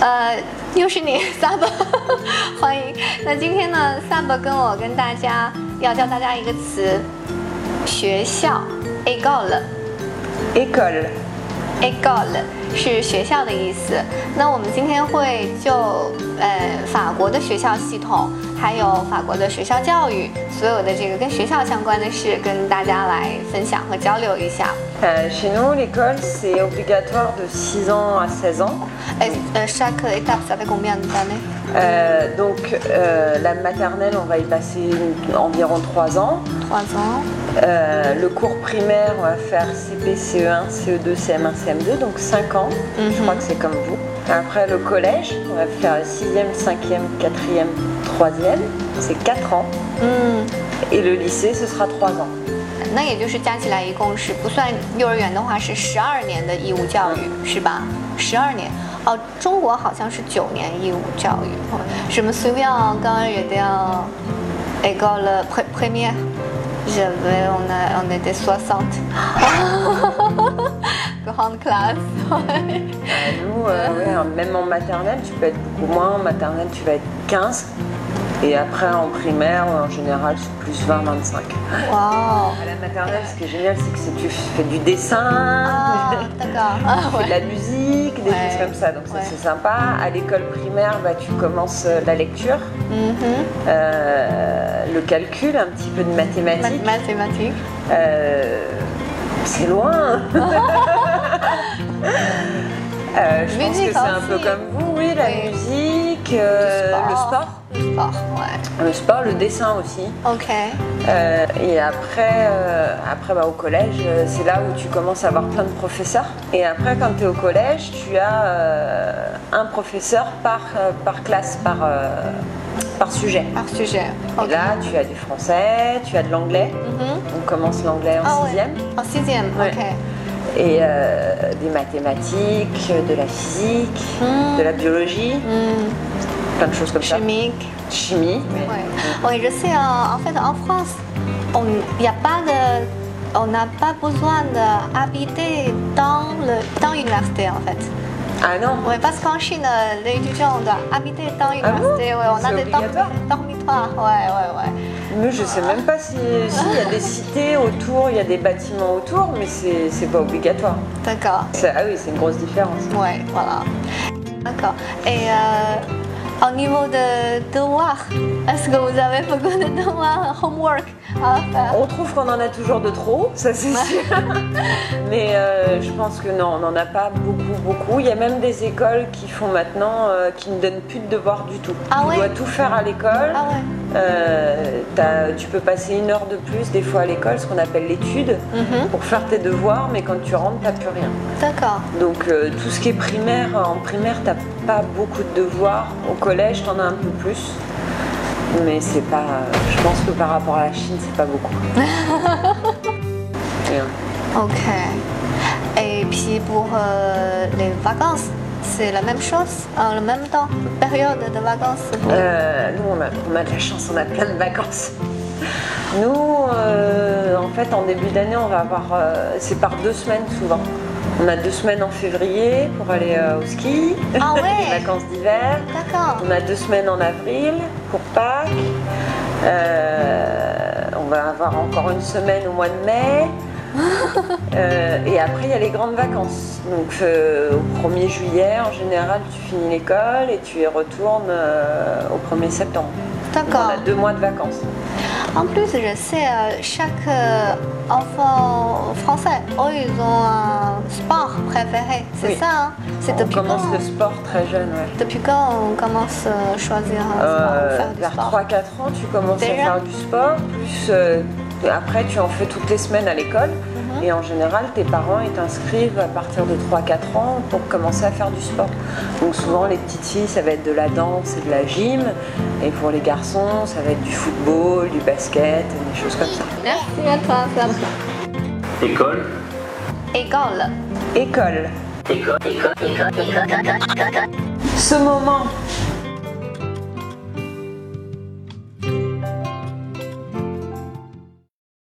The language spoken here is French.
呃，又是你，Sab，欢迎。那今天呢，Sab 跟我跟大家要教大家一个词，学校，école，école，école 是学校的意思。那我们今天会就呃法国的学校系统，还有法国的学校教育，所有的这个跟学校相关的事，跟大家来分享和交流一下。Euh, chez nous, l'école, c'est obligatoire de 6 ans à 16 ans. 呃呃，chaque étape ça fait combien d'années Euh, donc, euh, la maternelle, on va y passer environ 3 ans. Trois ans. Euh, le cours primaire, on va faire CP, CE1, CE2, CM1, CM2, donc 5 ans. Je crois que c'est comme vous. Après, le collège, on va faire 6e, 5e, 4e, 3e. C'est 4 ans. 嗯。 Et le lycée, ce sera 3 ans. 那也就是加起来一共是不算幼儿园的话是十二年的义务教育，是吧？十二年。哦，中国好像是九年义务教育。Je me souviens quand j'étais en école pré- première, J'avais on a on était 60. Grande classe. ouais. Euh, nous, euh, ouais, même en maternelle, tu peux être beaucoup moins. En maternelle, tu vas être 15. Et après, en primaire, en général, c'est plus 20-25. Wow. À la maternelle, ce qui est génial, c'est que tu fais du dessin, Ah, d'accord. Ah, tu fais de la musique, des Ouais. choses comme ça. Donc ça, c'est sympa. À l'école primaire, bah, tu commences euh, la lecture, Mhm. euh, le calcul, un petit peu de mathématiques. Math- Mathématiques. Euh, c'est loin. Euh, je pense que c'est un peu comme vous, oui, la Oui. musique, euh, le sport, Le sport, ouais. le sport, le dessin aussi. Ok. Euh, et après, euh, après bah, au collège, c'est là où tu commences à avoir plein de professeurs. Et après, quand tu es au collège, tu as un professeur par, par classe, par, par sujet. Par sujet. Et Ok. là, tu as du français, tu as de l'anglais. Mhm. On commence l'anglais en Ah ouais. sixième. En sixième, Ouais. Et euh, des mathématiques, de la physique, de la biologie, Hmm, plein de choses comme ça. Chimique. Chimie. Ouais. Oui, je sais, en, fait, en France, on n'y a pas de. On n'a pas besoin d'habiter dans le dans l'université en fait. Ah non Oui, parce qu'en Chine, euh, les étudiants doivent habiter dans l'université. ouais, on a Ah des dormitoires. Ouais, ouais, ouais. Mais je sais même pas si si il y a des cités autour, il y a des bâtiments autour, mais c'est pas obligatoire. D'accord. Ah oui, c'est une grosse différence. Ouais, voilà. D'accord. Et euh, au niveau de devoirs, est-ce que vous avez beaucoup de devoirs, homework? À faire On trouve qu'on en a toujours de trop, ça c'est sûr. Mais euh, je pense que non, on n'en a pas beaucoup, beaucoup. Il y a même des écoles qui font maintenant, euh, qui ne donnent plus de devoirs du tout. Ah tu ouais dois tout faire à l'école. Ah ouais. Euh, tu peux passer une heure de plus des fois à l'école, ce qu'on appelle l'étude, Mhm. pour faire tes devoirs, mais quand tu rentres, t'as plus rien. D'accord. Donc tout ce qui est primaire, en primaire, t'as pas beaucoup de devoirs. Au collège, t'en as un peu plus. Mais c'est pas. Je pense que par rapport à la Chine, c'est pas beaucoup. Euh, Ok. Et puis pour euh, les vacances, c'est la même chose, en le même temps, période de vacances. Euh, nous, on a, on a de la chance, on a plein de vacances. Nous, euh, en fait, en début d'année, on va avoir. c'est par deux semaines souvent. On a deux semaines en février pour aller au ski, Ah ouais. les vacances d'hiver. D'accord. On a deux semaines en avril pour Pâques. Euh, on va avoir encore une semaine au mois de mai. Euh, et après, il y a les grandes vacances. Donc, euh, au 1er juillet, en général, tu finis l'école et tu y retournes euh, au 1er septembre. D'accord. On a deux mois de vacances. En plus, je sais, euh, chaque euh, enfant français, eux, ils ont un sport préféré. C'est Oui. ça, hein? C'est On depuis commence quand le sport très jeune. ouais. Depuis quand on commence à choisir un sport, Euh, faire du vers sport? 3-4 ans, tu commences Déjà? à faire du sport, plus euh, après tu en fais toutes les semaines à l'école. Mhm. Et en général, tes parents ils t'inscrivent à partir de 3-4 ans pour commencer à faire du sport. Donc souvent, les petites filles, ça va être de la danse et de la gym. Et pour les garçons, ça va être du football, du basket, des choses comme ça. Merci à toi, Sam. École. École. École. École. École. École. École. Ce moment